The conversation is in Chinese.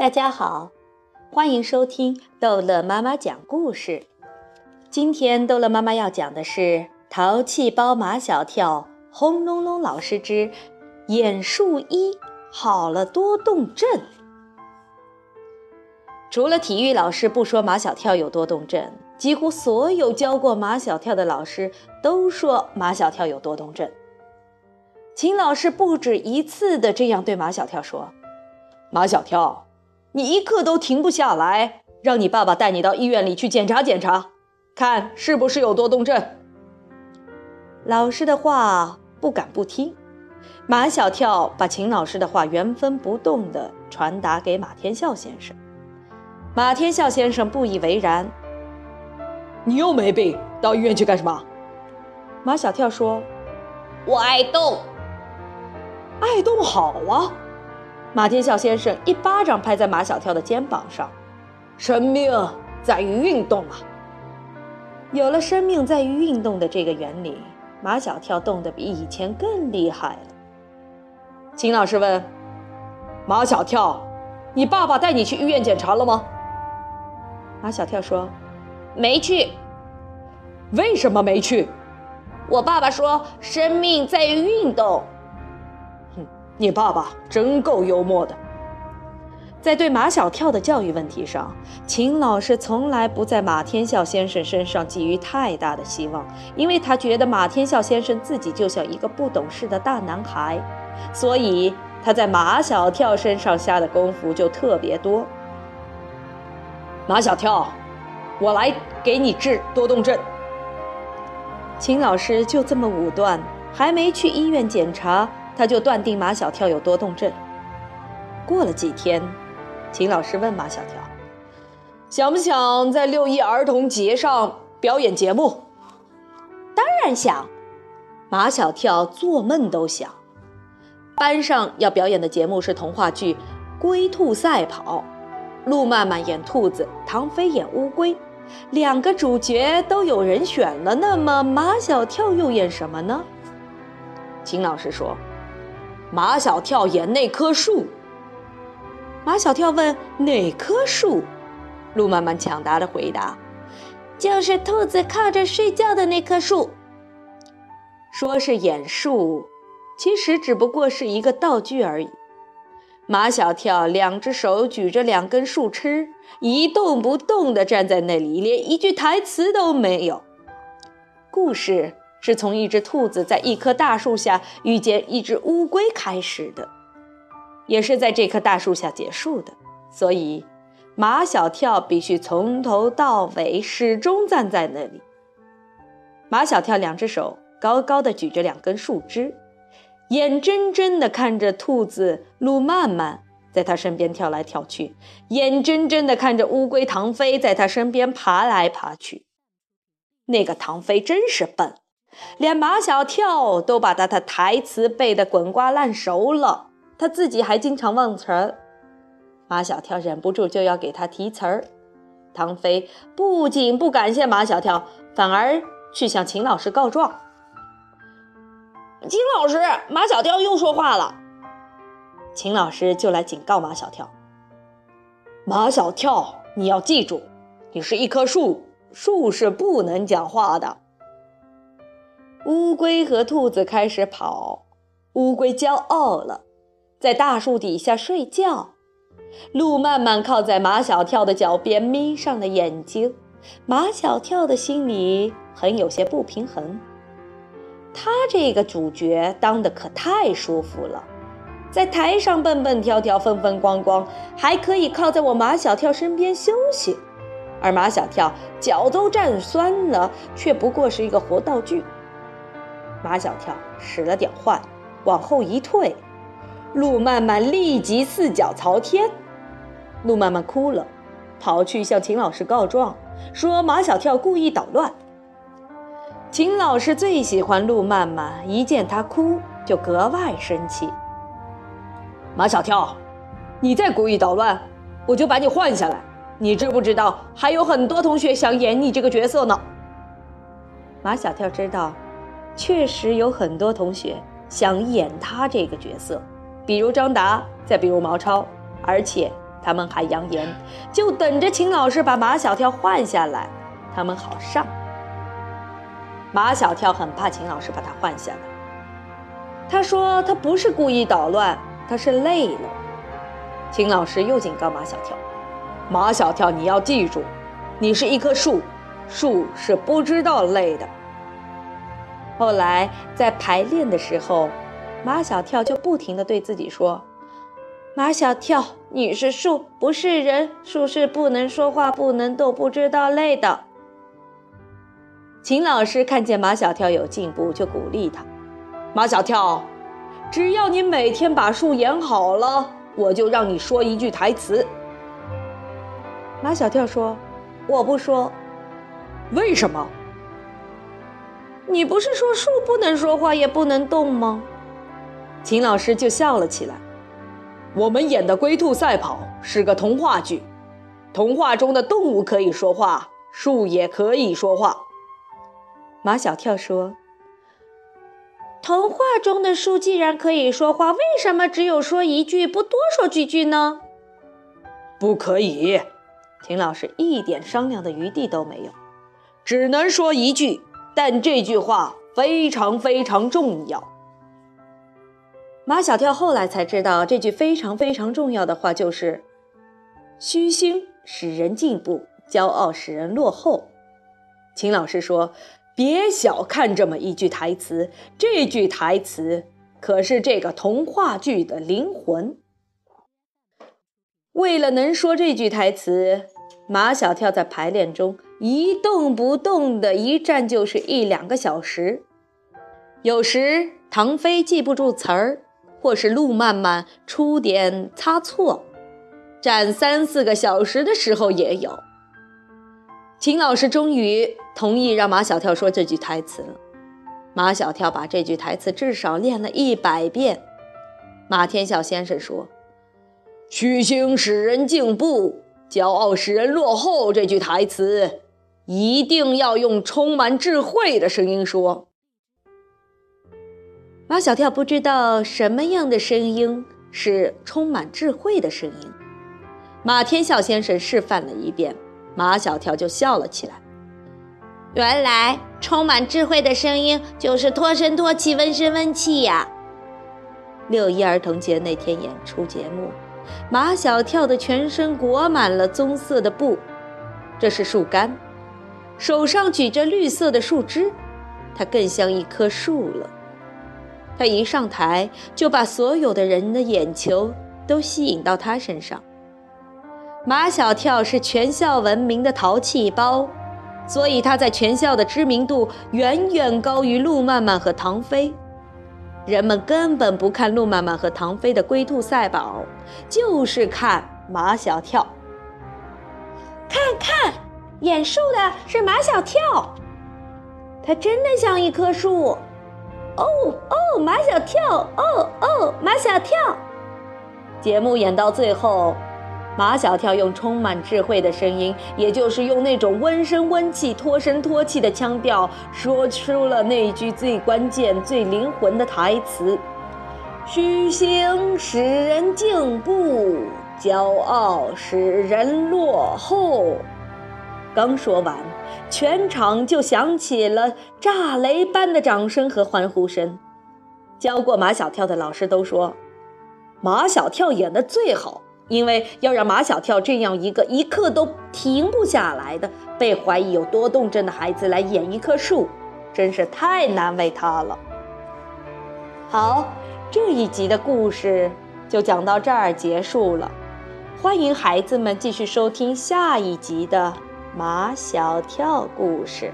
大家好，欢迎收听逗乐妈妈讲故事。今天逗乐妈妈要讲的是《淘气包马小跳》轰隆隆老师之眼术一好了多动症。除了体育老师不说马小跳有多动症，几乎所有教过马小跳的老师都说马小跳有多动症。秦老师不止一次的这样对马小跳说：“马小跳。”你一刻都停不下来，让你爸爸带你到医院里去检查检查，看是不是有多动症。老师的话不敢不听，马小跳把秦老师的话原封不动地传达给马天笑先生。马天笑先生不以为然：“你又没病，到医院去干什么？”马小跳说：“我爱动，爱动好啊。”马天笑先生一巴掌拍在马小跳的肩膀上：“生命在于运动啊！有了生命在于运动的这个原理，马小跳动得比以前更厉害了。”秦老师问：“马小跳，你爸爸带你去医院检查了吗？”马小跳说：“没去。”“为什么没去？”“我爸爸说，生命在于运动。”你爸爸真够幽默的，在对马小跳的教育问题上，秦老师从来不在马天笑先生身上寄予太大的希望，因为他觉得马天笑先生自己就像一个不懂事的大男孩，所以他在马小跳身上下的功夫就特别多。马小跳，我来给你治多动症。秦老师就这么武断，还没去医院检查。他就断定马小跳有多动症。过了几天，秦老师问马小跳：“想不想在六一儿童节上表演节目？”“当然想。”马小跳做梦都想。班上要表演的节目是童话剧《龟兔赛跑》，路曼曼演兔子，唐飞演乌龟，两个主角都有人选了。那么马小跳又演什么呢？秦老师说。马小跳演那棵树。马小跳问：“哪棵树？”路曼曼抢答的回答：“就是兔子靠着睡觉的那棵树。”说是演树，其实只不过是一个道具而已。马小跳两只手举着两根树枝，一动不动地站在那里，连一句台词都没有。故事。是从一只兔子在一棵大树下遇见一只乌龟开始的，也是在这棵大树下结束的。所以，马小跳必须从头到尾始终站在那里。马小跳两只手高高的举着两根树枝，眼睁睁地看着兔子路曼曼在他身边跳来跳去，眼睁睁地看着乌龟唐飞在他身边爬来爬去。那个唐飞真是笨。连马小跳都把他的台词背得滚瓜烂熟了，他自己还经常忘词儿。马小跳忍不住就要给他提词儿。唐飞不仅不感谢马小跳，反而去向秦老师告状。秦老师，马小跳又说话了。秦老师就来警告马小跳：“马小跳，你要记住，你是一棵树，树是不能讲话的。”乌龟和兔子开始跑，乌龟骄傲了，在大树底下睡觉。路曼曼靠在马小跳的脚边，眯上了眼睛。马小跳的心里很有些不平衡。他这个主角当的可太舒服了，在台上蹦蹦跳跳、风风光光，还可以靠在我马小跳身边休息。而马小跳脚都站酸了，却不过是一个活道具。马小跳使了点坏，往后一退，路曼曼立即四脚朝天。路曼曼哭了，跑去向秦老师告状，说马小跳故意捣乱。秦老师最喜欢路曼曼，一见他哭就格外生气。马小跳，你再故意捣乱，我就把你换下来。你知不知道，还有很多同学想演你这个角色呢？马小跳知道。确实有很多同学想演他这个角色，比如张达，再比如毛超，而且他们还扬言，就等着秦老师把马小跳换下来，他们好上。马小跳很怕秦老师把他换下来，他说他不是故意捣乱，他是累了。秦老师又警告马小跳：“马小跳，你要记住，你是一棵树，树是不知道累的。”后来在排练的时候，马小跳就不停地对自己说：“马小跳，你是树，不是人。树是不能说话、不能动、不知道累的。”秦老师看见马小跳有进步，就鼓励他：“马小跳，只要你每天把树演好了，我就让你说一句台词。”马小跳说：“我不说。”为什么？你不是说树不能说话，也不能动吗？秦老师就笑了起来。我们演的《龟兔赛跑》是个童话剧，童话中的动物可以说话，树也可以说话。马小跳说：“童话中的树既然可以说话，为什么只有说一句，不多说几句呢？”不可以，秦老师一点商量的余地都没有，只能说一句，但这句话非常非常重要。马小跳后来才知道，这句非常非常重要的话就是：“虚心使人进步，骄傲使人落后。”秦老师说。别小看这么一句台词，这句台词可是这个童话剧的灵魂。为了能说这句台词，马小跳在排练中一动不动的一站就是一两个小时。有时唐飞记不住词儿，或是路漫漫出点差错，站三四个小时的时候也有。秦老师终于同意让马小跳说这句台词了。马小跳把这句台词至少练了一百遍。马天笑先生说：“虚心使人进步，骄傲使人落后。”这句台词一定要用充满智慧的声音说。马小跳不知道什么样的声音是充满智慧的声音。马天笑先生示范了一遍。马小跳就笑了起来。原来充满智慧的声音就是脱声脱气、温声温气呀！六一儿童节那天演出节目，马小跳的全身裹满了棕色的布，这是树干，手上举着绿色的树枝，他更像一棵树了。他一上台就把所有的人的眼球都吸引到他身上。马小跳是全校闻名的淘气包，所以他在全校的知名度远远高于路漫漫和唐飞。人们根本不看路漫漫和唐飞的龟兔赛跑，就是看马小跳。看看，演树的是马小跳，他真的像一棵树。哦哦，马小跳，哦哦，马小跳。节目演到最后。马小跳用充满智慧的声音，也就是用那种温声温气、托声托气的腔调，说出了那句最关键、最灵魂的台词：“虚心使人进步，骄傲使人落后。”刚说完，全场就响起了炸雷般的掌声和欢呼声。教过马小跳的老师都说，马小跳演的最好。因为要让马小跳这样一个一刻都停不下来的、被怀疑有多动症的孩子来演一棵树，真是太难为他了。好，这一集的故事就讲到这儿结束了，欢迎孩子们继续收听下一集的马小跳故事。